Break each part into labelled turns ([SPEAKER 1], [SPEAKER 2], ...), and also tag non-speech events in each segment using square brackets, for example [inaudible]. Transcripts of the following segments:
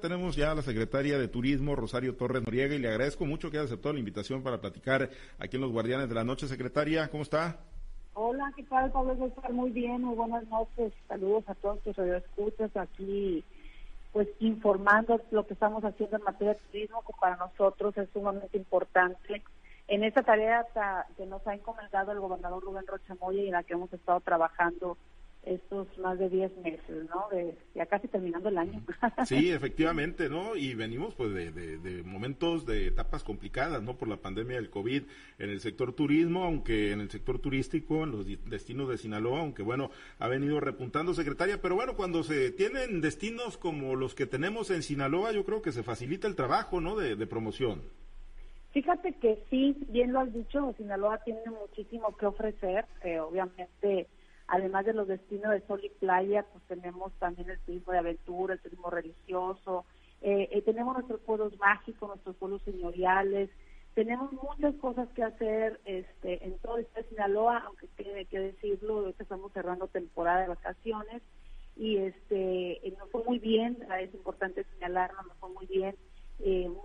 [SPEAKER 1] Tenemos ya a la secretaria de Turismo, Rosario Torres Noriega, y le agradezco mucho que haya aceptado la invitación para platicar aquí en Los Guardianes de la Noche. Secretaria, ¿cómo está?
[SPEAKER 2] Hola, ¿qué tal, Pablo César? Muy bien, muy buenas noches. Saludos a todos tus radioescuchas aquí, pues informando lo que estamos haciendo en materia de turismo, que para nosotros es sumamente importante. En esta tarea que nos ha encomendado el gobernador Rubén Rocha Moya y en la que hemos estado trabajando estos más de 10 meses, ¿no? De, ya casi terminando el año. [laughs]
[SPEAKER 1] Sí, efectivamente, ¿no? Y venimos pues de, de, momentos, de etapas complicadas, ¿no? Por la pandemia del COVID en el sector turismo, aunque en el sector turístico, en los destinos de Sinaloa, aunque bueno, ha venido repuntando secretaria, pero bueno, cuando se tienen destinos como los que tenemos en Sinaloa, yo creo que se facilita el trabajo, ¿no? De, promoción.
[SPEAKER 2] Fíjate que sí, bien lo has dicho, Sinaloa tiene muchísimo que ofrecer, eh, obviamente Además de los destinos de sol y playa, pues tenemos también el turismo de aventura, el turismo religioso, eh, eh, tenemos nuestros pueblos mágicos, nuestros pueblos señoriales, tenemos muchas cosas que hacer este, en todo este Sinaloa, aunque tiene que decirlo, estamos cerrando temporada de vacaciones y este eh, nos fue muy bien, es importante señalarlo, nos fue muy bien.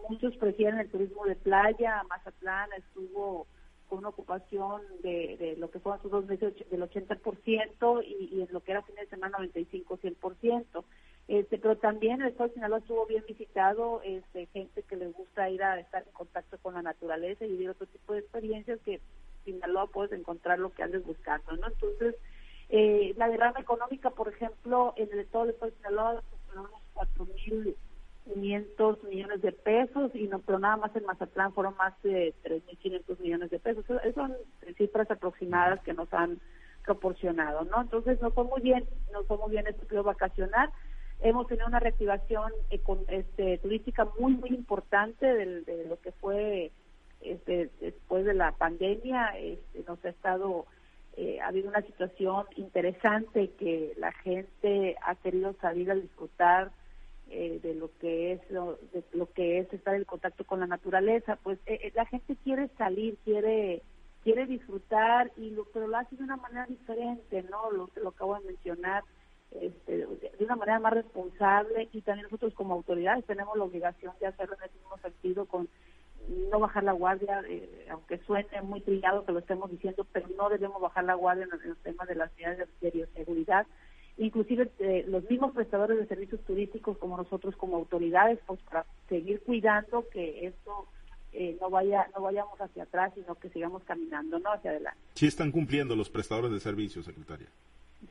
[SPEAKER 2] muchos prefieren el turismo de playa, Mazatlán estuvo con una ocupación de, de lo que fueron sus dos meses del 80% y, y en lo que era fin de semana 95-100%. Este, pero también el estado de Sinaloa estuvo bien visitado, este, gente que les gusta ir a estar en contacto con la naturaleza y vivir otro tipo de experiencias que Sinaloa puedes encontrar lo que andes buscando, ¿no? Entonces, eh, la derrama económica, por ejemplo, en el estado de Sinaloa, unos 4 mil 500 millones de pesos y no pero nada más en Mazatlán fueron más de 3.500 millones de pesos. Esas son cifras aproximadas que nos han proporcionado, ¿no? Entonces nos fue muy bien, nos fue muy bien este periodo vacacional. Hemos tenido una reactivación este, turística muy, muy importante de, lo que fue este, después de la pandemia. Este, nos ha estado, eh, ha habido una situación interesante que la gente ha querido salir a disfrutar eh, de lo que es lo, de lo que es estar en contacto con la naturaleza pues eh, eh, la gente quiere salir quiere quiere disfrutar y lo pero lo hace de una manera diferente no lo, lo acabo de mencionar este, de una manera más responsable y también nosotros como autoridades tenemos la obligación de hacerlo en el mismo sentido con no bajar la guardia, aunque suene muy trillado que lo estemos diciendo, pero no debemos bajar la guardia en, los temas de las ciudades de bioseguridad inclusive eh, los mismos prestadores de servicios turísticos como nosotros como autoridades, pues para seguir cuidando que esto eh, no vaya no vayamos hacia atrás, sino que sigamos caminando, no hacia adelante.
[SPEAKER 1] Sí están cumpliendo los prestadores de servicios, secretaria.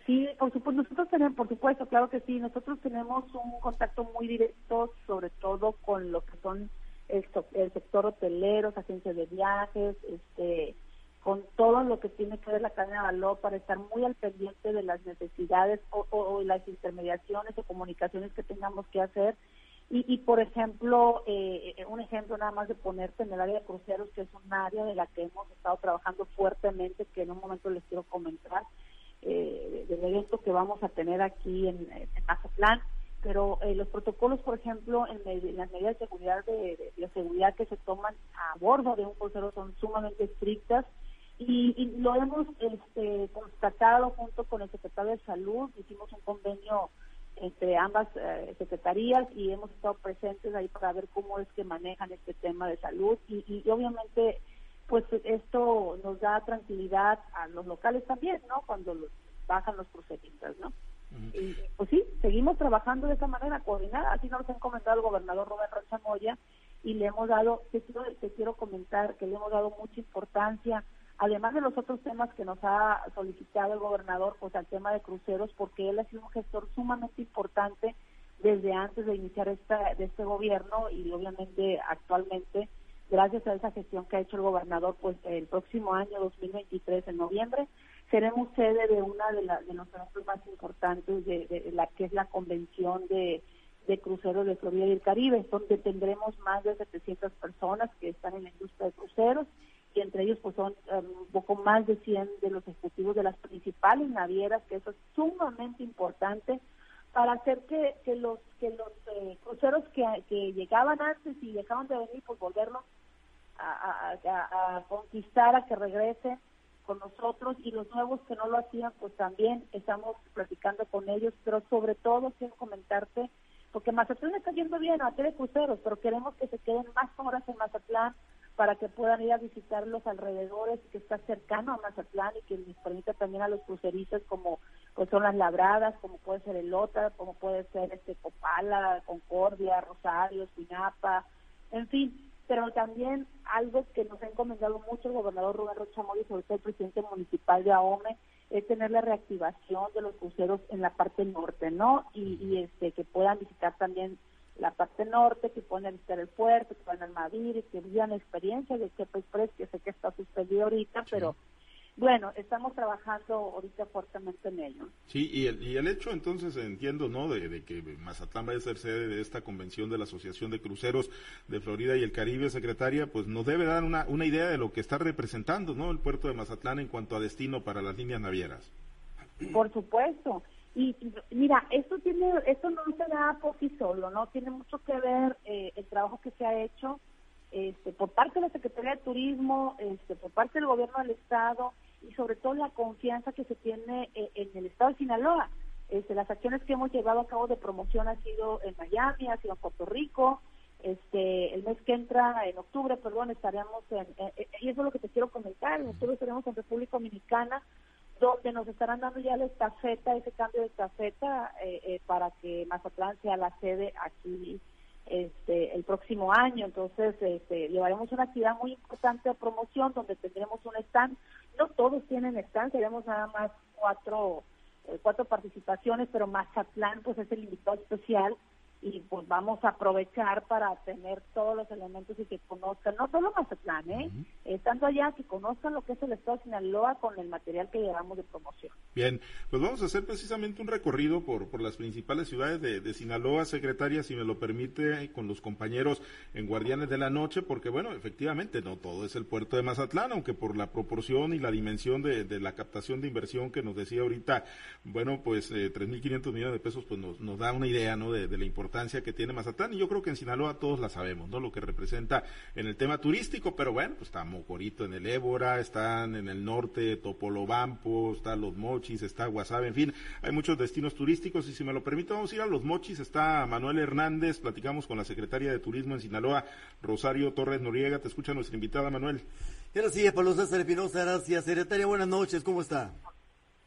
[SPEAKER 2] Sí, por supuesto, nosotros tenemos, por supuesto, claro que sí, nosotros tenemos un contacto muy directo, sobre todo con lo que son el, el sector hotelero, agencias de viajes, este con todo lo que tiene que ver la cadena de valor para estar muy al pendiente de las necesidades o, las intermediaciones o comunicaciones que tengamos que hacer. Y, por ejemplo, eh, un ejemplo nada más de ponerte en el área de cruceros, que es un área de la que hemos estado trabajando fuertemente, que en un momento les quiero comentar, eh, del evento que vamos a tener aquí en, en Mazatlán pero eh, los protocolos, por ejemplo, en, las medidas de seguridad de, de, seguridad que se toman a bordo de un crucero son sumamente estrictas y, lo hemos este, constatado junto con el secretario de Salud, hicimos un convenio entre ambas eh, secretarías y hemos estado presentes ahí para ver cómo es que manejan este tema de salud y, y, obviamente pues esto nos da tranquilidad a los locales también, ¿no? Cuando bajan los procedimientos, ¿no? Y pues sí, seguimos trabajando de esa manera coordinada, así nos ha encomendado el gobernador Rubén Rocha Moya y le hemos dado, te quiero, te quiero comentar que le hemos dado mucha importancia además de los otros temas que nos ha solicitado el gobernador, pues al tema de cruceros, porque él ha sido un gestor sumamente importante desde antes de iniciar esta, de este gobierno y obviamente actualmente, gracias a esa gestión que ha hecho el gobernador, pues el próximo año 2023, en noviembre, seremos sede de una de, de los eventos más importantes de, la que es la convención de, de cruceros de Florida y el Caribe, donde tendremos más de 700 personas que están en la industria de cruceros y entre ellos pues son um, un poco más de 100 de los ejecutivos de las principales navieras, que eso es sumamente importante para hacer que, que los que los eh, cruceros que, que llegaban antes y dejaban de venir, pues volverlos a, a, conquistar, a que regresen con nosotros. Y los nuevos que no lo hacían, pues también estamos platicando con ellos, pero sobre todo quiero comentarte porque Mazatlán está yendo bien a de cruceros, pero queremos que se queden más horas en Mazatlán para que puedan ir a visitar los alrededores, que está cercano a Mazatlán y que les permita también a los cruceristas como pues son las Labradas, como puede ser el Lota, como puede ser este Copala, Concordia, Rosario, Sinapa, en fin, pero también algo que nos ha encomendado mucho el gobernador Rubén Rocha y sobre todo el presidente municipal de AOME, es tener la reactivación de los cruceros en la parte norte, ¿no? Y, y este que puedan visitar también la parte norte, que puedan visitar el puerto, que puedan Almadir, que vivan la experiencia de Chepe Express, que sé que está suspendido ahorita, pero bueno, estamos trabajando ahorita fuertemente en ello.
[SPEAKER 1] Sí, y el, y el hecho entonces entiendo, ¿no? De, que Mazatlán vaya a ser sede de esta convención de la Asociación de Cruceros de Florida y el Caribe, secretaria, pues nos debe dar una, una idea de lo que está representando, ¿no? El puerto de Mazatlán en cuanto a destino para las líneas navieras.
[SPEAKER 2] Por supuesto. Y, mira, esto tiene, esto no se da por sí solo, ¿no? Tiene mucho que ver eh, el trabajo que se ha hecho este, por parte de la Secretaría de Turismo, este, por parte del Gobierno del Estado y sobre todo la confianza que se tiene eh, en, el Estado de Sinaloa. Este, las acciones que hemos llevado a cabo de promoción ha sido en Miami, ha sido en Puerto Rico. Este, el mes que entra, en octubre, perdón, estaremos en, y eso es lo que te quiero comentar, en octubre estaremos en República Dominicana donde nos estarán dando ya la estafeta, ese cambio de estafeta eh, eh, para que Mazatlán sea la sede aquí este, el próximo año. Entonces, este, llevaremos una actividad muy importante de promoción donde tendremos un stand. No todos tienen stand, tenemos nada más cuatro, eh, cuatro participaciones, pero Mazatlán pues es el invitado especial y pues vamos a aprovechar para tener todos los elementos y que conozcan, no solo Mazatlán, ¿eh? estando allá, que conozcan lo que es el Estado de Sinaloa con el material que llevamos de promoción.
[SPEAKER 1] Bien, pues vamos a hacer precisamente un recorrido por, por las principales ciudades de, de Sinaloa, secretaria, si me lo permite, con los compañeros en Guardianes de la Noche, porque bueno, efectivamente, no todo es el puerto de Mazatlán, aunque por la proporción y la dimensión de, de la captación de inversión que nos decía ahorita, bueno, pues eh, 3.500 millones de pesos, pues nos, nos da una idea, ¿no?, de, de la importancia que tiene Mazatlán y yo creo que en Sinaloa todos la sabemos, ¿no? Lo que representa en el tema turístico, pero bueno, pues está Mocorito en el Ébora, están en el norte Topolobampo, está Los Mochis, está Guasave, en fin, hay muchos destinos turísticos y si me lo permite vamos a ir a Los Mochis, está Manuel Hernández, platicamos con la secretaria de Turismo en Sinaloa, Rosario Torres Noriega, te escucha nuestra invitada Manuel.
[SPEAKER 3] Gracias, Pablo César Espinosa, gracias. Secretaria, buenas noches, ¿cómo está?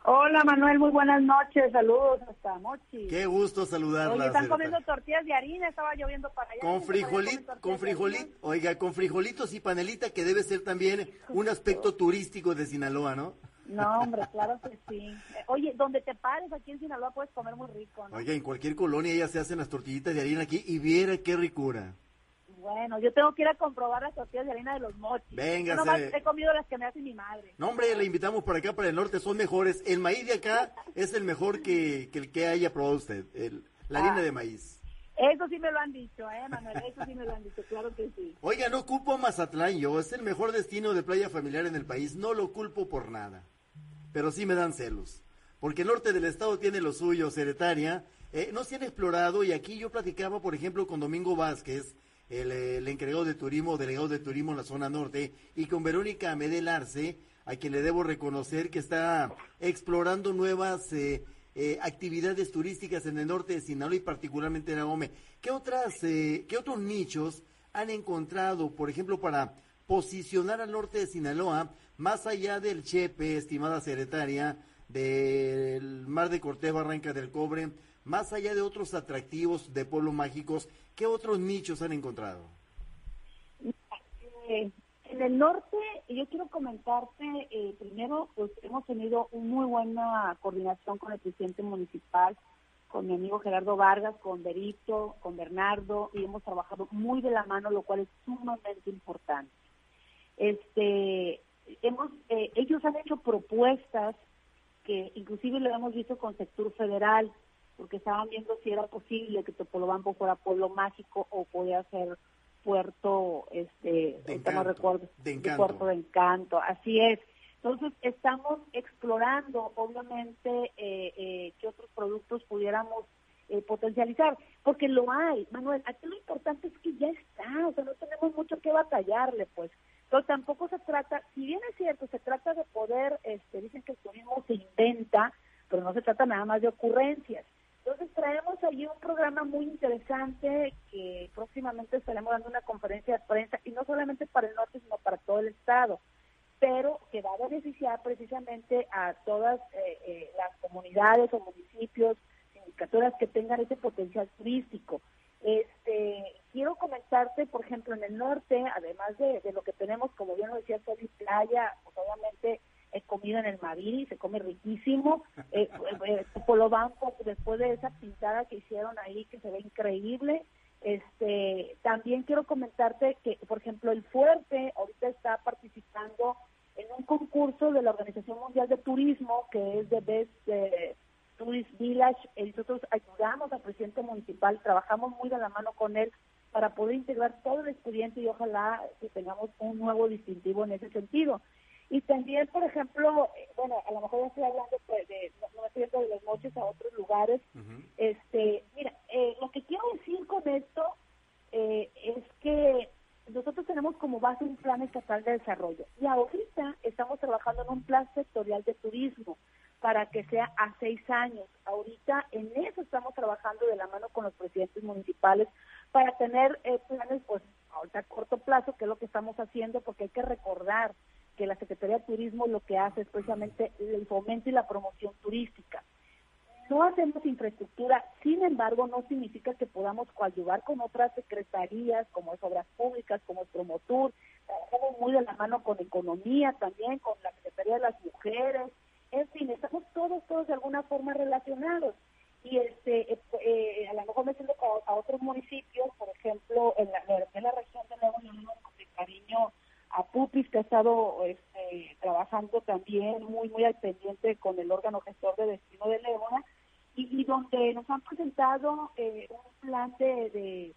[SPEAKER 2] Hola Manuel, muy buenas noches, saludos hasta Mochi.
[SPEAKER 3] Qué gusto saludarla.
[SPEAKER 2] están comiendo tortillas de harina, estaba lloviendo para allá.
[SPEAKER 3] Con frijolito, con frijolito, oiga, con frijolitos y panelita que debe ser también un aspecto turístico de Sinaloa, ¿no?
[SPEAKER 2] No, hombre, claro que sí. Oye, donde te pares aquí en Sinaloa puedes comer muy rico, ¿no?
[SPEAKER 3] Oiga, en cualquier colonia ya se hacen las tortillitas de harina aquí y viera qué ricura.
[SPEAKER 2] Bueno, yo tengo que ir a comprobar las tortillas de harina de los mochis.
[SPEAKER 3] Venga,
[SPEAKER 2] he comido las que me hace mi madre.
[SPEAKER 3] No, hombre, le invitamos para acá, para el norte, son mejores. El maíz de acá es el mejor que, el que haya probado usted, el, la harina ah. de maíz.
[SPEAKER 2] Eso sí me lo han dicho, ¿eh, Manuel? Eso sí me lo han dicho, claro que sí.
[SPEAKER 3] Oiga, no culpo a Mazatlán yo, es el mejor destino de playa familiar en el país, no lo culpo por nada. Pero sí me dan celos, porque el norte del estado tiene lo suyo, Secretaria, eh, no se han explorado y aquí yo platicaba, por ejemplo, con Domingo Vázquez, el, encargado de turismo, delegado de turismo en la zona norte, y con Verónica Medel Arce, a quien le debo reconocer que está explorando nuevas eh, eh, actividades turísticas en el norte de Sinaloa y particularmente en Ahome. ¿Qué, otras, eh, ¿Qué otros nichos han encontrado, por ejemplo, para posicionar al norte de Sinaloa, más allá del Chepe, estimada secretaria, del Mar de Cortés, Barranca del Cobre, más allá de otros atractivos de pueblos mágicos, ¿qué otros nichos han encontrado?
[SPEAKER 2] Eh, en el norte, yo quiero comentarte, eh, primero, pues hemos tenido muy buena coordinación con el presidente municipal, con mi amigo Gerardo Vargas, con Berito, con Bernardo, y hemos trabajado muy de la mano, lo cual es sumamente importante. Este, hemos, eh, ellos han hecho propuestas que inclusive lo hemos visto con sector federal, porque estaban viendo si era posible que Topolobampo fuera pueblo mágico o podía ser puerto, este,
[SPEAKER 3] de no recuerdo, de,
[SPEAKER 2] puerto de encanto, así es. Entonces estamos explorando, obviamente, eh, eh, qué otros productos pudiéramos eh, potencializar, porque lo hay, Manuel. Aquí lo importante es que ya está, o sea, no tenemos mucho que batallarle, pues. Entonces tampoco se trata, si bien es cierto, se trata de poder, este, dicen que el turismo se inventa, pero no se trata nada más de ocurrencias. Entonces traemos allí un programa muy interesante que próximamente estaremos dando una conferencia de prensa y no solamente para el norte, sino para todo el estado, pero que va a beneficiar precisamente a todas eh, eh, las comunidades o municipios, sindicaturas que tengan ese potencial turístico. Este, quiero comentarte, por ejemplo, en el norte, además de, lo que tenemos, como bien lo decía, sol y playa, pues obviamente he comido en el Maviri, se come riquísimo. Eh, eh, Banco, después de esa pintada que hicieron ahí, que se ve increíble. Este, también quiero comentarte que, por ejemplo, el Fuerte ahorita está participando en un concurso de la Organización Mundial de Turismo, que es de Best eh, Tourist Village. Y nosotros ayudamos al presidente municipal, trabajamos muy de la mano con él para poder integrar todo el expediente y ojalá que tengamos un nuevo distintivo en ese sentido. Y también, por ejemplo, eh, bueno, a lo mejor ya estoy hablando pues, de, no, estoy de los moches a otros lugares. Este, mira, eh, lo que quiero decir con esto eh, es que nosotros tenemos como base un plan estatal de desarrollo y ahorita estamos trabajando en un plan sectorial de turismo para que sea a seis años. Ahorita en eso estamos trabajando de la mano con los presidentes municipales para tener planes, pues, ahorita a corto plazo, que es lo que estamos haciendo, porque hay que recordar que la Secretaría de Turismo lo que hace es precisamente el fomento y la promoción turística. No hacemos infraestructura, sin embargo, no significa que podamos coadyuvar con otras secretarías, como es Obras Públicas, como es Promotur, trabajamos muy de la mano con Economía también, con la Secretaría de las Mujeres, en fin, estamos todos, todos de alguna forma relacionados. Y este, eh, eh, a lo mejor me siento a, otros municipios, por ejemplo, en la, en la región de Nuevo León, de Cariño, a Pupis, que ha estado este, trabajando también muy, muy al pendiente con el órgano gestor de destino de Leona, y, donde nos han presentado eh, un plan de,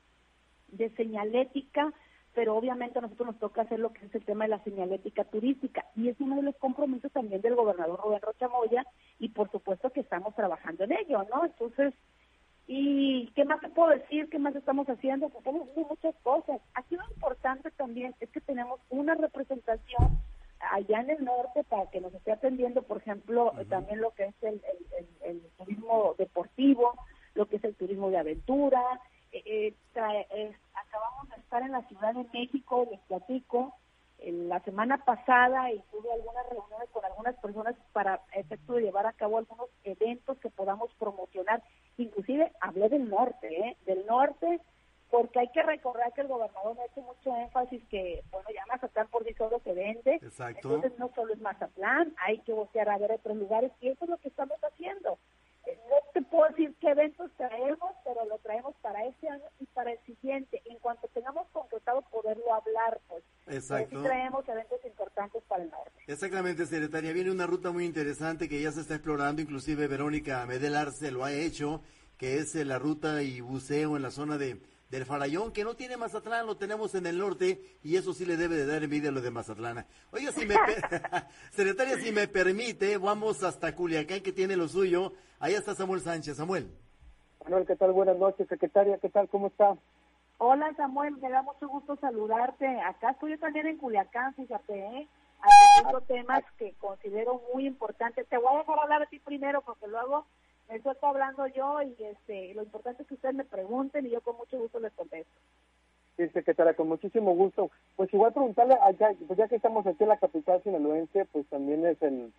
[SPEAKER 2] de, señalética, pero obviamente a nosotros nos toca hacer lo que es el tema de la señalética turística, y es uno de los compromisos también del gobernador Rubén Rocha y por supuesto que estamos trabajando en ello, ¿no? Entonces, ¿Y qué más te puedo decir? ¿Qué más estamos haciendo? Pues estamos haciendo muchas cosas. Aquí lo importante también es que tenemos una representación allá en el norte para que nos esté atendiendo, por ejemplo, también lo que es el, turismo deportivo, lo que es el turismo de aventura. Eh, eh, acabamos de estar en la Ciudad de México, les platico, la semana pasada y tuve algunas reuniones con algunas personas para efecto de llevar a cabo algunos eventos que podamos promocionar. Inclusive hablé del norte, ¿eh? del norte, porque hay que recordar que el gobernador ha hecho mucho énfasis que, bueno, ya Mazatlán por sí solo se vende.
[SPEAKER 3] Exacto.
[SPEAKER 2] Entonces no solo es Mazatlán, hay que voltear a ver otros lugares y eso es lo que estamos haciendo. No te puedo decir qué eventos traemos, pero lo traemos para este año y para el siguiente. En cuanto tengamos concretado poderlo hablar, pues.
[SPEAKER 3] Exacto.
[SPEAKER 2] traemos.
[SPEAKER 3] Exactamente, secretaria. Viene una ruta muy interesante que ya se está explorando, inclusive Verónica Medelar se lo ha hecho, que es la ruta y buceo en la zona de del Farallón, que no tiene Mazatlán, lo tenemos en el norte, y eso sí le debe de dar envidia a lo de Mazatlán. Oiga, si me, secretaria, [laughs] si me permite, vamos hasta Culiacán, que tiene lo suyo. Ahí está Samuel Sánchez. Samuel.
[SPEAKER 4] Manuel, ¿qué tal? Buenas noches, secretaria, ¿qué tal? ¿Cómo está?
[SPEAKER 2] Hola, Samuel, me da mucho gusto saludarte. Acá estoy yo también en Culiacán, fíjate, ¿eh? Haciendo temas que considero muy importantes. Te voy a dejar hablar a ti primero, porque luego eso estoy hablando yo y este, lo importante es que ustedes me pregunten y yo con mucho gusto les contesto.
[SPEAKER 4] Sí, secretaria, con muchísimo gusto. Pues igual preguntarle, allá, pues ya que estamos aquí en la capital sinaloense, pues también es el,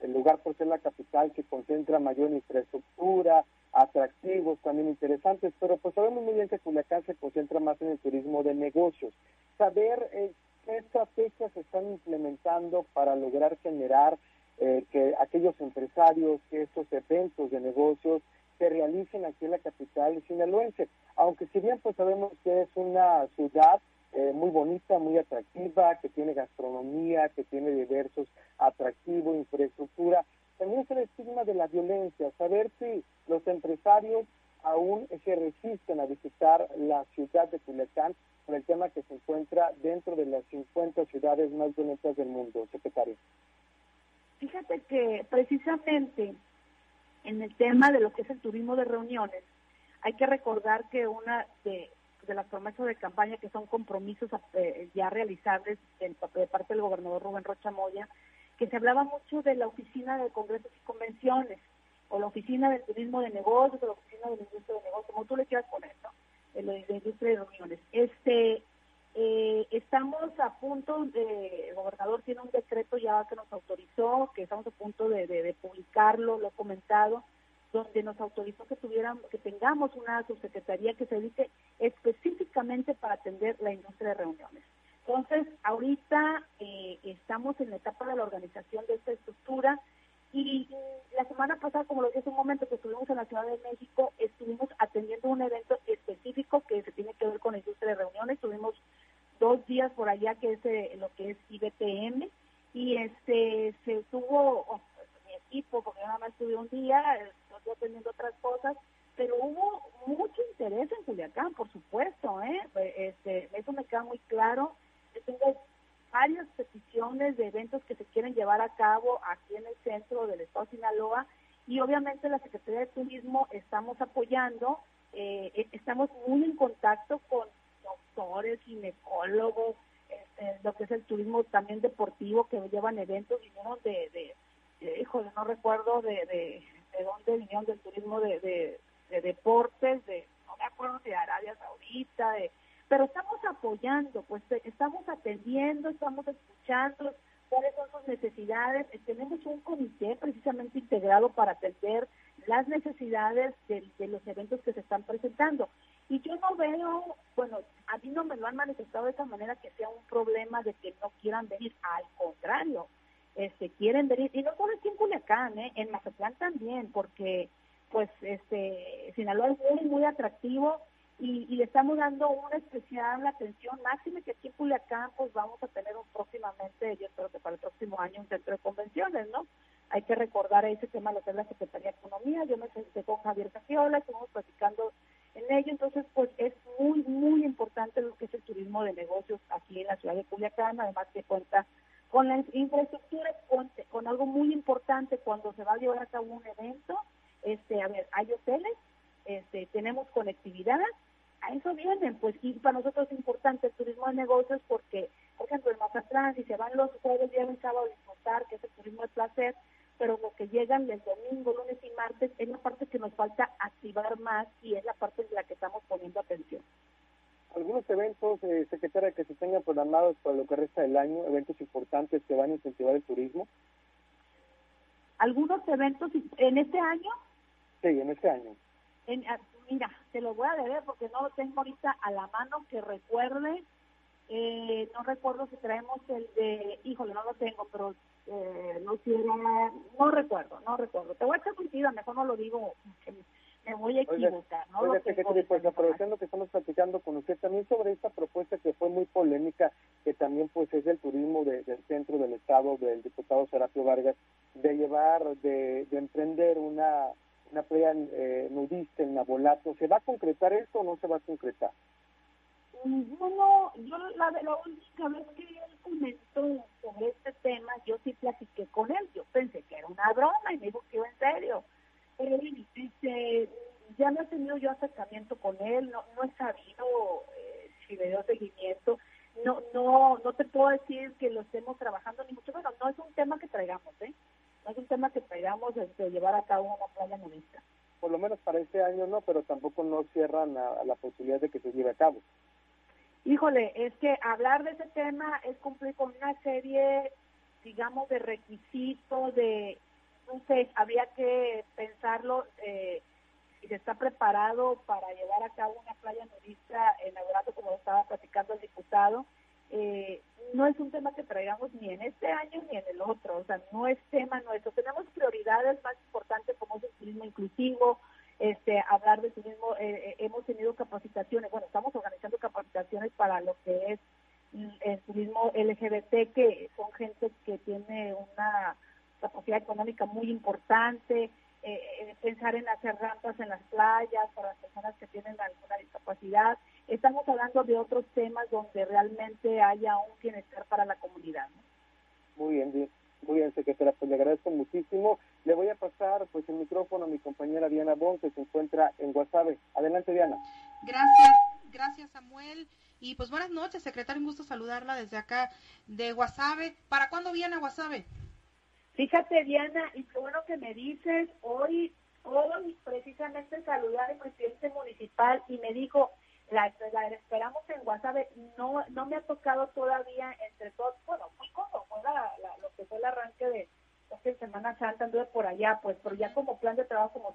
[SPEAKER 4] el lugar por ser la capital que concentra mayor infraestructura, atractivos también interesantes, pero pues sabemos muy bien que Culiacán se concentra más en el turismo de negocios. Saber eh, qué estrategias se están implementando para lograr generar eh, que aquellos empresarios, que estos eventos de negocios se realicen aquí en la capital sinaloense. Aunque si bien pues sabemos que es una ciudad eh, muy bonita, muy atractiva, que tiene gastronomía, que tiene diversos atractivos, infraestructura, también es el estigma de la violencia, saber si los empresarios aún se resisten a visitar la ciudad de Culiacán por el tema que se encuentra dentro de las 50 ciudades más bonitas del mundo, secretario.
[SPEAKER 2] Fíjate que precisamente en el tema de lo que es el turismo de reuniones, hay que recordar que una de, las promesas de campaña que son compromisos eh, ya realizables de, parte del gobernador Rubén Rocha Moya, que se hablaba mucho de la oficina de congresos y convenciones. O la oficina del turismo de negocios, o la oficina de la industria de negocios, como tú le quieras poner, ¿no? De la, industria de reuniones. Este, eh, estamos a punto, de, el gobernador tiene un decreto ya que nos autorizó, que estamos a punto de, de publicarlo, lo he comentado, donde nos autorizó que tuviéramos, que tengamos una subsecretaría que se dedique específicamente para atender la industria de reuniones. Entonces, ahorita eh, estamos en la etapa de la organización de esta estructura y, la semana pasada, como lo dije hace un momento, que estuvimos en la Ciudad de México, estuvimos atendiendo un evento específico que se tiene que ver con la industria de reuniones. Tuvimos dos días por allá, que es eh, lo que es IBTM, y este se tuvo mi equipo, porque yo nada más estuve un día, estoy atendiendo otras cosas, pero hubo mucho interés en Culiacán, por supuesto, ¿eh? Este, eso me queda muy claro. Yo varias peticiones de eventos que se quieren llevar a cabo aquí en el centro del estado de Sinaloa y obviamente la Secretaría de Turismo estamos apoyando, eh, e, estamos muy en contacto con doctores, ginecólogos, este, lo que es el turismo también deportivo que llevan eventos, vinieron de, de, de híjole, no recuerdo de, de, de dónde vinieron del turismo de, de deportes, de, no me acuerdo de Arabia Saudita, de pero estamos apoyando, pues eh, estamos atendiendo, estamos escuchando cuáles son sus necesidades. Eh, tenemos un comité precisamente integrado para atender las necesidades de, los eventos que se están presentando. Y yo no veo, bueno, a mí no me lo han manifestado de esa manera que sea un problema de que no quieran venir, al contrario, este quieren venir, y no solo aquí en Culiacán, ¿eh? en Mazatlán también, porque pues este Sinaloa es muy, muy atractivo y, le estamos dando una especial atención máxima que aquí en Culiacán pues vamos a tener un próximamente, yo espero que para el próximo año un centro de convenciones, ¿no? Hay que recordar ese tema lo que es la Secretaría de Economía, yo me senté con Javier Caciola, estuvimos platicando en ello, entonces pues es muy, muy importante lo que es el turismo de negocios aquí en la ciudad de Culiacán, además que cuenta con la infraestructura, con, con algo muy importante cuando se va a llevar a cabo un evento, este, a ver, hay hoteles, este, tenemos conectividad, a eso vienen, pues y para nosotros es importante el turismo de negocios porque, por ejemplo, en Mazatlán, si se van los jueves, viernes, sábado a disfrutar, que es el turismo de placer, pero lo que llegan el domingo, lunes y martes es la parte que nos falta activar más y es la parte en la que estamos poniendo atención.
[SPEAKER 4] Algunos eventos, eh, secretaria, que se tengan programados para lo que resta del año, eventos importantes que van a incentivar el turismo.
[SPEAKER 2] ¿Algunos eventos en este año?
[SPEAKER 4] Sí, en este año.
[SPEAKER 2] En, mira, te lo voy a deber porque no lo tengo ahorita a la mano que recuerde. Eh, no recuerdo si traemos el de, híjole, no lo tengo, pero eh, no quiero, no recuerdo, no recuerdo. Te voy a echar mentira, mejor no lo digo, me voy a equivocar. no
[SPEAKER 4] oiga, pues aprovechando que estamos platicando con usted también sobre esta propuesta que fue muy polémica, que también pues es del turismo del centro del estado del diputado Serapio Vargas, de llevar, de, de emprender una una playa eh, nudista en Nabolato. ¿Se va a concretar esto o no se va a concretar?
[SPEAKER 2] Bueno, yo la, la única vez que él comentó sobre este tema, yo sí platiqué con él. Yo pensé que era una broma y me dijo que iba en serio. Pero dice, ya no he tenido yo acercamiento con él, no, no he sabido eh, si le dio seguimiento. No, no, no te puedo decir que lo estemos trabajando ni mucho menos. No es un tema que traigamos, ¿eh? Es un tema que traigamos este, llevar a cabo una playa nudista.
[SPEAKER 4] Por lo menos para este año no, pero tampoco no cierran a, la posibilidad de que se lleve a cabo.
[SPEAKER 2] Híjole, es que hablar de ese tema es cumplir con una serie, digamos, de requisitos, de, no sé, habría que pensarlo, eh, si se está preparado para llevar a cabo una playa nudista en Abrazo, como lo estaba platicando el diputado, eh, no es un tema que traigamos ni en este año ni en el otro, o sea, no es tema nuestro. Tenemos prioridades más importantes como es el turismo inclusivo, este, hablar de turismo, eh, eh, hemos tenido capacitaciones, bueno, estamos organizando capacitaciones para lo que es el turismo LGBT, que son gente que tiene una capacidad económica muy importante, eh, pensar en hacer rampas en las playas para las personas que tienen alguna discapacidad. Estamos hablando de otros temas donde realmente haya un bienestar para la comunidad.
[SPEAKER 4] Muy bien, muy bien, secretaria, pues le agradezco muchísimo. Le voy a pasar pues el micrófono a mi compañera Diana Bon, que se encuentra en Guasave. Adelante, Diana.
[SPEAKER 5] Gracias, gracias, Samuel. Y pues buenas noches, secretario, un gusto saludarla desde acá de Guasave. ¿Para cuándo viene a Guasave?
[SPEAKER 2] Fíjate, Diana, y qué bueno que me dices, hoy hoy precisamente saludé al presidente municipal y me dijo, la, la esperamos en WhatsApp, no no me ha tocado todavía entre todos, bueno, fue como fue lo que fue el arranque de en Semana Santa anduve por allá, pues, pero ya como plan de trabajo, como,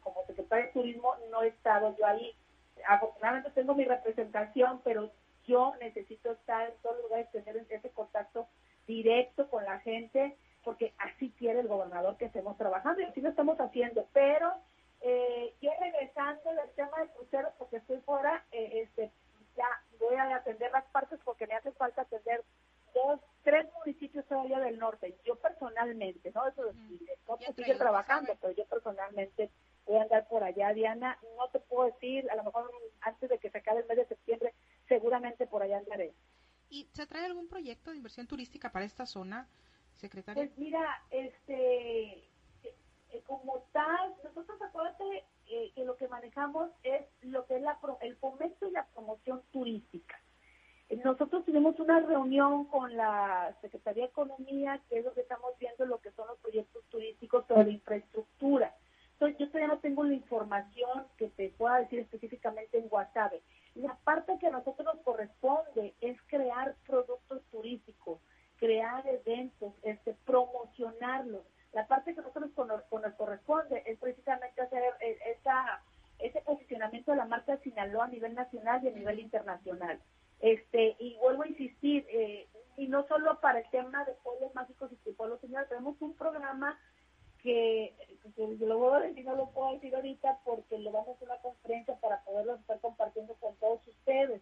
[SPEAKER 2] como secretario de turismo, no he estado yo ahí. Afortunadamente tengo mi representación, pero yo necesito estar en todos los lugares, tener ese contacto directo con la gente, porque así quiere el gobernador que estemos trabajando y así lo estamos haciendo. Pero eh, yo regresando del tema de cruceros, porque estoy fuera, eh, este, ya voy a atender las partes porque me hace falta atender dos, tres municipios todavía del norte. Yo personalmente, ¿no? Eso es, no sigue trabajando, pero yo personalmente voy a andar por allá, Diana. No te puedo decir, a lo mejor antes de que se acabe el mes de septiembre, seguramente por allá andaré.
[SPEAKER 5] ¿Y se trae algún proyecto de inversión turística para esta zona, secretaria?
[SPEAKER 2] Pues mira, este, eh, como tal, nosotros acuérdate eh, que lo que manejamos es lo que es la, el fomento y la promoción turística. Nosotros tuvimos una reunión con la Secretaría de Economía, que es que estamos viendo, lo que son los proyectos turísticos sobre infraestructura. Entonces, yo todavía no tengo la información que te pueda decir específicamente en WhatsApp. La parte que a nosotros nos corresponde es crear productos turísticos, crear eventos, este, promocionarlos. La parte que a nosotros nos, corresponde es precisamente hacer eh, esa, ese posicionamiento de la marca Sinaloa a nivel nacional y a nivel internacional. Este, y vuelvo a insistir, eh, y no solo para el tema de pueblos mágicos y pueblos señores, tenemos un programa que, lo voy a decir, no lo puedo decir ahorita porque le vamos a hacer una conferencia para poderlo estar compartiendo con todos ustedes.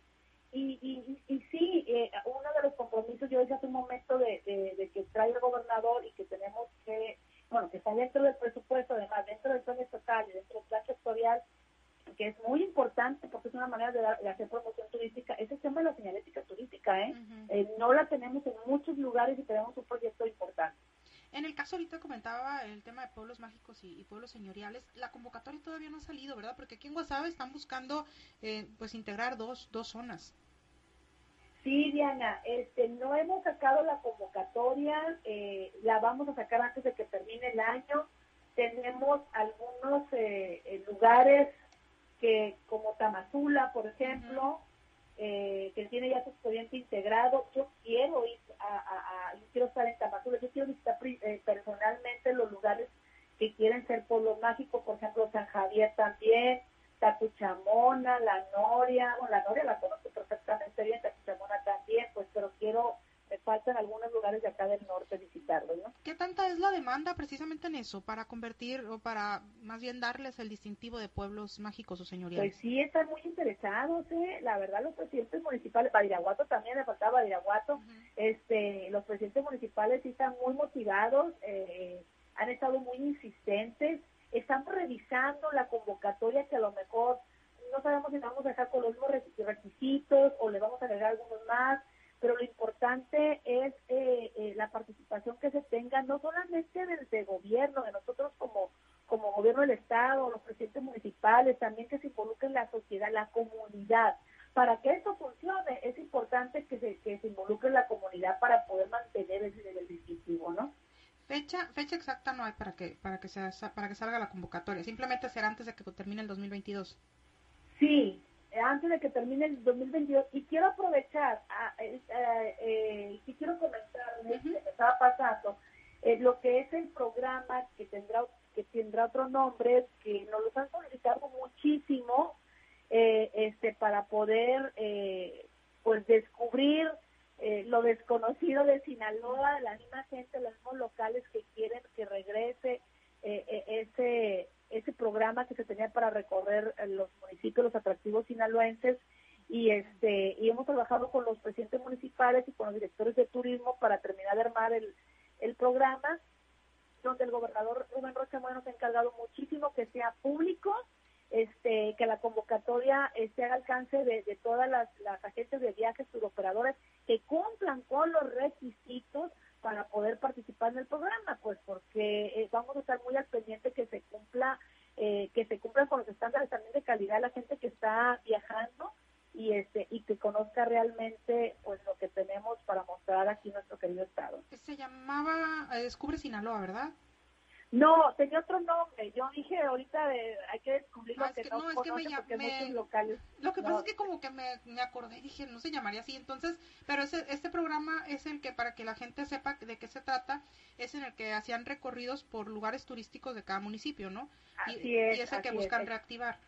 [SPEAKER 2] Y, y, y, sí, eh, uno de los compromisos, yo decía hace un momento de, de, que trae el gobernador y que tenemos que, bueno, que está dentro del presupuesto, además dentro del plan estatal y dentro del plan sectorial, que es muy importante porque es una manera de, hacer promoción turística, es el tema de la señalética turística, ¿eh? ¿eh? No la tenemos en muchos lugares y tenemos un proyecto importante.
[SPEAKER 5] En el caso ahorita comentaba el tema de pueblos señoriales, la convocatoria todavía no ha salido, ¿verdad? Porque aquí en Guasave están buscando eh, pues integrar dos, dos zonas.
[SPEAKER 2] Sí, Diana, este, no hemos sacado la convocatoria, eh, la vamos a sacar antes de que termine el año. Tenemos algunos eh, lugares que como Tamazula, por ejemplo, eh, que tiene ya su expediente integrado, yo quiero ir a, quiero estar en Tamazula, yo quiero visitar eh, personalmente los lugares que quieren ser pueblos mágicos, por ejemplo San Javier también, Tacuchamona, La Noria, bueno, La Noria la conozco perfectamente bien, Tacuchamona también, pues pero quiero me faltan algunos lugares de acá del norte visitarlos, ¿no?
[SPEAKER 5] ¿Qué tanta es la demanda precisamente en eso, para convertir o para más bien darles el distintivo de pueblos mágicos o señoriales?
[SPEAKER 2] Pues sí, están muy interesados, ¿eh? La verdad, los presidentes municipales, Badiraguato también, le faltaba Badiraguato, este, los presidentes municipales sí están muy motivados, eh, han estado muy insistentes, estamos revisando la convocatoria que a lo mejor no sabemos si vamos a dejar con los mismos requisitos o le vamos a agregar algunos más, pero lo importante es eh, eh, la participación que se tenga no solamente desde gobierno, de nosotros como, como gobierno del Estado, los presidentes municipales, también que se involucre la sociedad, la comunidad. Para que esto funcione es importante que se, que se involucre la comunidad para poder mantener ese nivel distintivo, ¿no?
[SPEAKER 5] Fecha, fecha exacta no hay para que para que sea, para que salga la convocatoria. Simplemente será antes de que termine el 2022.
[SPEAKER 2] Sí, antes de que termine el 2022 y quiero aprovechar ah, eh, eh, y quiero comentar lo que estaba pasando eh, lo que es el programa que tendrá que tendrá otro nombre que nos lo han solicitado muchísimo este para poder pues descubrir lo desconocido de Sinaloa la misma gente los mismos locales que quieren que regrese ese ese programa que se tenía para recorrer eh, los municipios, los atractivos sinaloenses, y este y hemos trabajado con los presidentes municipales y con los directores de turismo para terminar de armar el, el programa, donde el gobernador Rubén Rocha nos ha encargado muchísimo que sea público, este que la convocatoria esté al alcance de, todas las, las agencias de viajes, operadores que cumplan con los requisitos para poder participar en el programa, pues porque eh, vamos a estar muy al pendiente que se cumpla, eh, que se cumplan con los estándares también de calidad la gente que está viajando y este y que conozca realmente pues lo que tenemos para mostrar aquí nuestro querido estado.
[SPEAKER 5] Se llamaba eh, Descubre Sinaloa, ¿verdad?
[SPEAKER 2] No, tenía otro nombre. Yo dije ahorita de, hay que descubrir lo
[SPEAKER 5] Ah, es
[SPEAKER 2] que,
[SPEAKER 5] que
[SPEAKER 2] no,
[SPEAKER 5] no, es que me
[SPEAKER 2] conoce
[SPEAKER 5] llam-
[SPEAKER 2] porque
[SPEAKER 5] me-
[SPEAKER 2] muchos locales.
[SPEAKER 5] Lo que pasa
[SPEAKER 2] no.
[SPEAKER 5] es que como que me, me acordé y dije, no se llamaría así. Entonces, pero ese, este programa es el que, para que la gente sepa de qué se trata, es en el que hacían recorridos por lugares turísticos de cada municipio, ¿no? Y,
[SPEAKER 2] Así es,
[SPEAKER 5] y es el que buscan
[SPEAKER 2] es.
[SPEAKER 5] reactivar.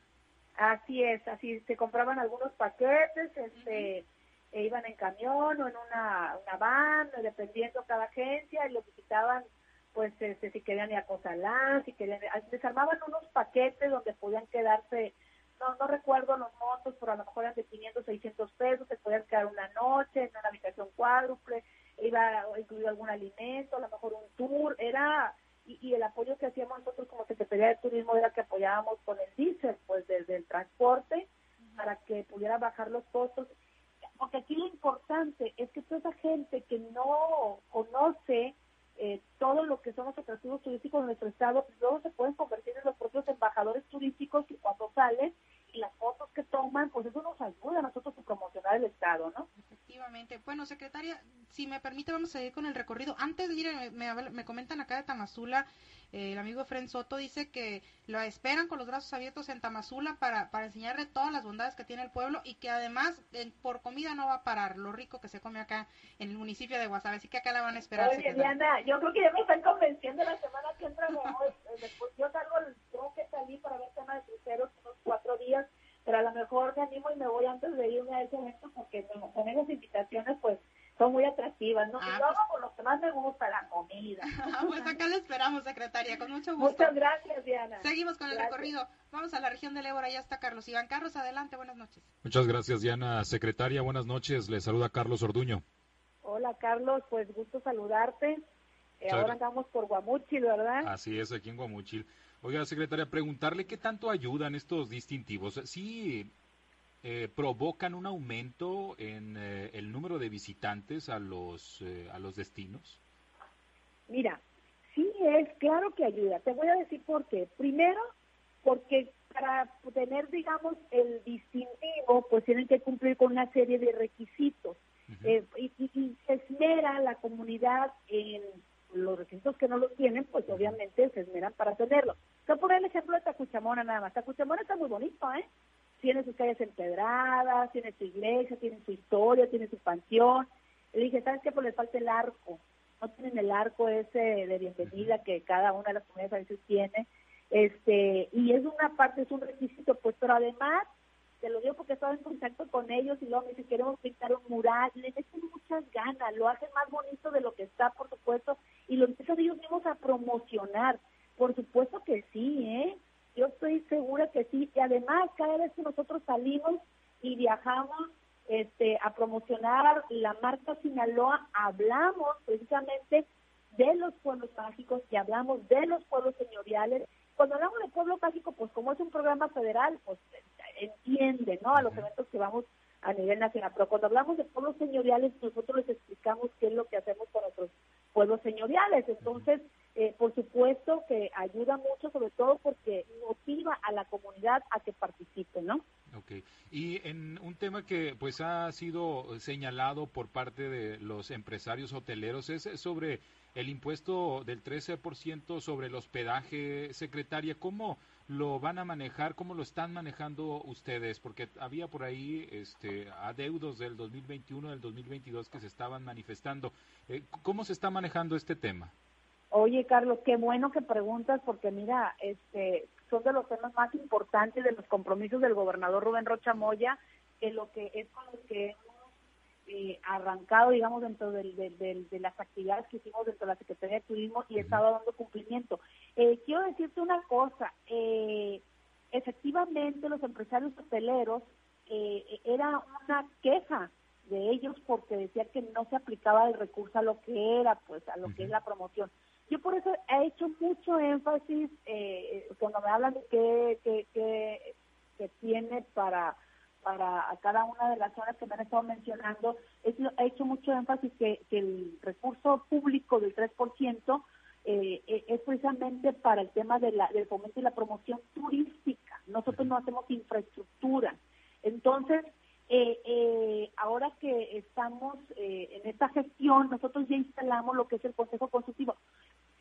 [SPEAKER 2] Así es, así se compraban algunos paquetes, este, e iban en camión o en una, una van, dependiendo cada agencia, y lo visitaban, pues, este, si querían ir a Cozalán, si querían, ah, les armaban unos paquetes donde podían quedarse, no, no recuerdo los montos, pero a lo mejor eran de 500, 600 pesos, se podían quedar una noche en una habitación cuádruple, iba incluido algún alimento, a lo mejor un tour, era y, y el apoyo que hacíamos nosotros como Secretaría de Turismo era que apoyábamos con el diésel, pues desde el transporte, para que pudiera bajar los costos. Porque aquí lo importante es que toda esa gente que no conoce eh, todo lo que son los atractivos turísticos de nuestro estado, pues luego se pueden convertir en los propios embajadores turísticos y cuando salen y las fotos que toman, pues eso nos ayuda a nosotros a promocionar el estado, ¿no?
[SPEAKER 5] Efectivamente. Bueno, secretaria, si me permite, vamos a seguir con el recorrido. Antes de ir, eh, me, comentan acá de Tamazula, eh, el amigo Fren Soto dice que lo esperan con los brazos abiertos en Tamazula para, para enseñarle todas las bondades que tiene el pueblo y que además eh, por comida no va a parar lo rico que se come acá en el municipio de Guasave. Así que acá la van a esperar,
[SPEAKER 2] Oye,
[SPEAKER 5] secretaria.
[SPEAKER 2] Diana, yo creo que ya me están convenciendo la semana que entra. Después [laughs] yo salgo, el- tengo que salir para ver tema de cruceros cuatro días, pero a lo mejor me animo y me voy antes de irme a ese evento porque no, con esas invitaciones pues son muy atractivas, ¿no?
[SPEAKER 5] Ah,
[SPEAKER 2] y yo hago
[SPEAKER 5] pues-
[SPEAKER 2] por lo que más me gusta, la comida. [laughs]
[SPEAKER 5] Ah, pues acá la esperamos, secretaria, con mucho gusto.
[SPEAKER 2] Muchas gracias, Diana.
[SPEAKER 5] Seguimos con el
[SPEAKER 2] Gracias.
[SPEAKER 5] recorrido. Vamos a la región del Ébora, ya está Carlos. Iván Carlos, adelante, buenas noches.
[SPEAKER 6] Muchas gracias, Diana. Secretaria, buenas noches. Le saluda Carlos Orduño.
[SPEAKER 2] Hola, Carlos, pues gusto saludarte. Eh, ahora andamos por Guamuchil, ¿verdad?
[SPEAKER 6] Así es, aquí en Guamuchil. Oiga, secretaria, preguntarle qué tanto ayudan estos distintivos. ¿Sí eh, provocan un aumento en eh, el número de visitantes a los, eh, a los destinos?
[SPEAKER 2] Mira, sí es claro que ayuda. Te voy a decir por qué. Primero, porque para tener, digamos, el distintivo, pues tienen que cumplir con una serie de requisitos. Eh, y, y- y se esmera la comunidad en los requisitos que no lo tienen, pues obviamente se esmeran para tenerlo. A poner el ejemplo de Tacuchamona nada más. Tacuchamona está muy bonito, ¿eh? Tiene sus calles empedradas, tiene su iglesia, tiene su historia, tiene su panteón. Le dije, ¿sabes qué? Pues le falta el arco. No tienen el arco ese de bienvenida que cada una de las comunidades a veces tiene. Este, y es una parte, es un requisito, pues, pero además, te lo digo porque estaba en contacto con ellos y luego me dicen, queremos pintar un mural, le meten muchas ganas, lo hacen más bonito de lo que está, por supuesto, y lo empiezan ellos mismos a promocionar. Por supuesto que sí, ¿eh? Yo estoy segura que sí. Y además, cada vez que nosotros salimos y viajamos este, a promocionar la marca Sinaloa, hablamos precisamente de los pueblos mágicos y hablamos de los pueblos señoriales. Cuando hablamos de pueblo mágico, pues como es un programa federal, pues entiende, ¿no? A los eventos que vamos a nivel nacional. Pero cuando hablamos de pueblos señoriales, nosotros les explicamos qué es lo que hacemos con nuestros pueblos señoriales. Entonces, eh, por supuesto que ayuda mucho, sobre todo porque motiva a la comunidad a que participe, ¿no?
[SPEAKER 6] Ok. Y en un tema que pues ha sido señalado por parte de los empresarios hoteleros es sobre el impuesto del 13% sobre el hospedaje, secretaria. ¿Cómo lo van a manejar? ¿Cómo lo están manejando ustedes? Porque había por ahí este, adeudos del 2021, del 2022 que se estaban manifestando. Eh, ¿Cómo se está manejando este tema?
[SPEAKER 2] Oye, Carlos, qué bueno que preguntas porque mira, este, son de los temas más importantes de los compromisos del gobernador Rubén Rocha Moya, que lo que es con lo que eh, arrancado, digamos, dentro del- del- del- de las actividades que hicimos dentro de la Secretaría de Turismo y he estado dando cumplimiento. Eh, quiero decirte una cosa, eh, efectivamente los empresarios hoteleros eh, era una queja de ellos porque decía que no se aplicaba el recurso a lo que era, pues a lo que es la promoción. Yo por eso he hecho mucho énfasis eh, cuando me hablan de qué, qué, qué- qué tiene para para a cada una de las zonas que me han estado mencionando, sido- he hecho mucho énfasis que, que el recurso público del 3% eh, eh, es precisamente para el tema de la, del fomento y la promoción turística. Nosotros no hacemos infraestructura. Entonces, eh, eh, ahora que estamos eh, en esta gestión, nosotros ya instalamos lo que es el Consejo Consultivo.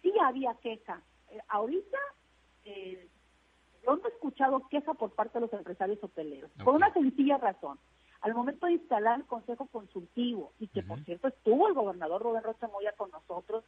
[SPEAKER 2] Sí había queja, eh, ahorita eh, yo no he escuchado queja por parte de los empresarios hoteleros, por una sencilla razón. Al momento de instalar el Consejo Consultivo, y que por cierto estuvo el gobernador Rubén Rocha Moya con nosotros,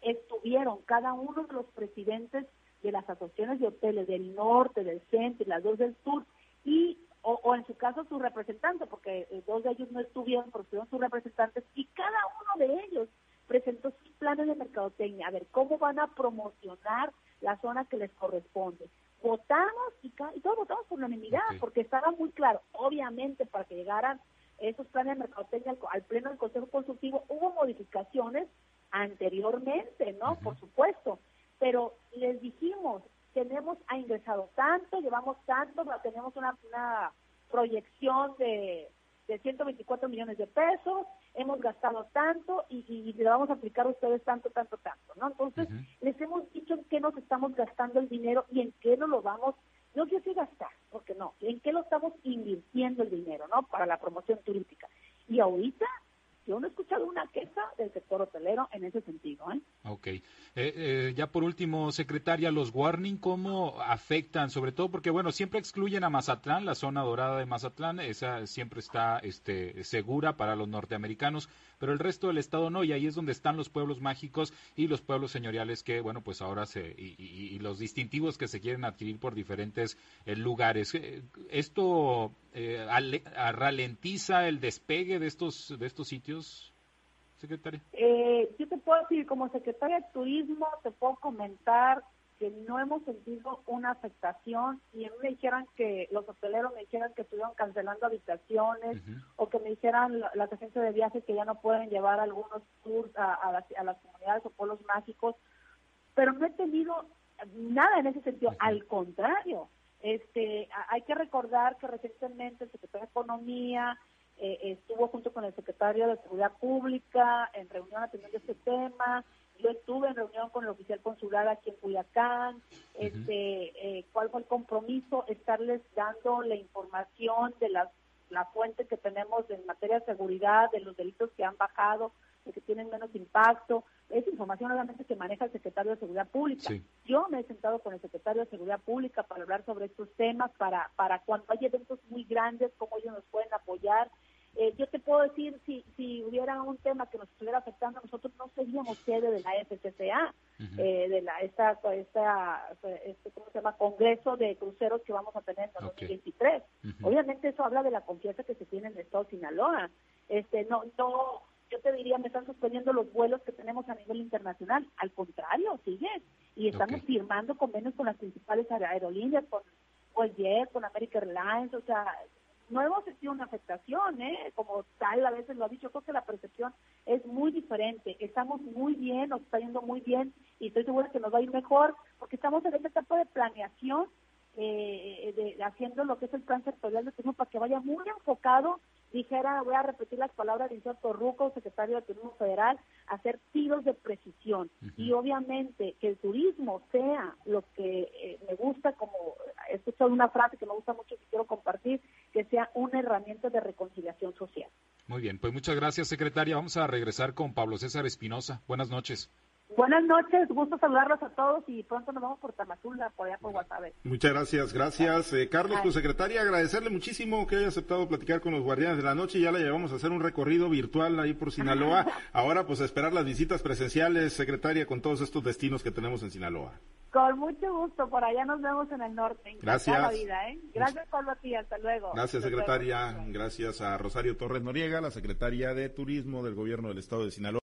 [SPEAKER 2] estuvieron cada uno de los presidentes de las asociaciones de hoteles del norte, del centro y las dos del sur, y o, en su caso su representante, porque eh, dos de ellos no estuvieron, pero estuvieron sus representantes, y cada uno de ellos presentó sus planes de mercadotecnia, a ver cómo van a promocionar la zona que les corresponde. Votamos y, todos votamos por unanimidad, porque estaba muy claro, obviamente para que llegaran esos planes de mercadotecnia al, pleno del Consejo Consultivo, hubo modificaciones anteriormente, ¿no? Por supuesto, pero les dijimos, tenemos ha ingresado tanto, llevamos tanto, tenemos una, una proyección de, de 124 millones de pesos, hemos gastado tanto y, le vamos a aplicar a ustedes tanto, tanto, tanto, ¿no? Entonces, les hemos dicho en qué nos estamos gastando el dinero y en qué no lo vamos, no quiero decir gastar, porque no, en qué lo estamos invirtiendo el dinero, ¿no? Para la promoción turística. Y ahorita yo no he escuchado una queja del sector hotelero en ese sentido. ¿eh?
[SPEAKER 6] Ok. Eh, eh, ya por último, secretaria, los warning, ¿cómo afectan? Sobre todo porque, bueno, siempre excluyen a Mazatlán, la zona dorada de Mazatlán, esa siempre está este, segura para los norteamericanos, pero el resto del estado no, y ahí es donde están los pueblos mágicos y los pueblos señoriales que, bueno, pues ahora se, y, los distintivos que se quieren adquirir por diferentes eh, lugares. ¿Esto ralentiza el despegue de estos, de estos sitios? Secretaria?
[SPEAKER 2] Eh, yo te puedo decir, como secretaria de Turismo, te puedo comentar que no hemos sentido una afectación y a mí me dijeran que los hoteleros me dijeran que estuvieron cancelando habitaciones o que me dijeran las agencias de viajes que ya no pueden llevar algunos tours a, las, a las comunidades o pueblos mágicos, pero no he tenido nada en ese sentido, al contrario. Este, hay que recordar que recientemente el secretario de Economía eh, estuvo junto con el secretario de Seguridad Pública en reunión atendiendo este tema. Yo estuve en reunión con el oficial consular aquí en Culiacán. Este, eh, ¿Cuál fue el compromiso? Estarles dando la información de la, la fuente que tenemos en materia de seguridad, de los delitos que han bajado, de que tienen menos impacto. Es información obviamente que maneja el secretario de Seguridad Pública. Yo me he sentado con el secretario de Seguridad Pública para hablar sobre estos temas, para, para cuando hay eventos muy grandes, cómo ellos nos pueden apoyar eh, yo te puedo decir, si, si hubiera un tema que nos estuviera afectando, nosotros no seríamos sede de la FCCA, eh, de la esta, esta, este, ¿cómo se llama? Congreso de cruceros que vamos a tener en 2023. Obviamente eso habla de la confianza que se tiene en el Estado de Sinaloa. Este, no, no, yo te diría, me están suspendiendo los vuelos que tenemos a nivel internacional. Al contrario, sigue. Y estamos firmando convenios con las principales aerolíneas, con WestJet, con American Airlines, o sea, no hemos sentido una afectación, ¿eh? como tal, a veces lo ha dicho, creo que la percepción es muy diferente. Estamos muy bien, nos está yendo muy bien y estoy segura que nos va a ir mejor porque estamos en esta etapa de planeación, eh, de, haciendo lo que es el plan sectorial de turismo para que vaya muy enfocado dijera, voy a repetir las palabras de Inserto Ruco, secretario de Turismo Federal, hacer tiros de precisión. Y obviamente que el turismo sea lo que eh, me gusta, como he escuchado una frase que me gusta mucho y que quiero compartir, que sea una herramienta de reconciliación social.
[SPEAKER 6] Muy bien, pues muchas gracias, secretaria. Vamos a regresar con Pablo César Espinosa. Buenas noches.
[SPEAKER 2] Buenas noches, gusto saludarlos a todos y pronto nos vamos por Tamazula, por allá por Guasave.
[SPEAKER 1] Muchas gracias, gracias. Eh, Carlos, tu secretaria, agradecerle muchísimo que haya aceptado platicar con los Guardianes de la Noche. Ya la llevamos a hacer un recorrido virtual ahí por Sinaloa. [laughs] Ahora, pues, a esperar las visitas presenciales, secretaria, con todos estos destinos que tenemos en Sinaloa.
[SPEAKER 2] Con mucho gusto, por allá nos vemos en el norte.
[SPEAKER 1] Gracias.
[SPEAKER 2] ¿eh? Gracias, Pablo, a ti, hasta luego.
[SPEAKER 1] Gracias, secretaria. Gracias a Rosario Torres Noriega, la secretaria de Turismo del Gobierno del Estado de Sinaloa.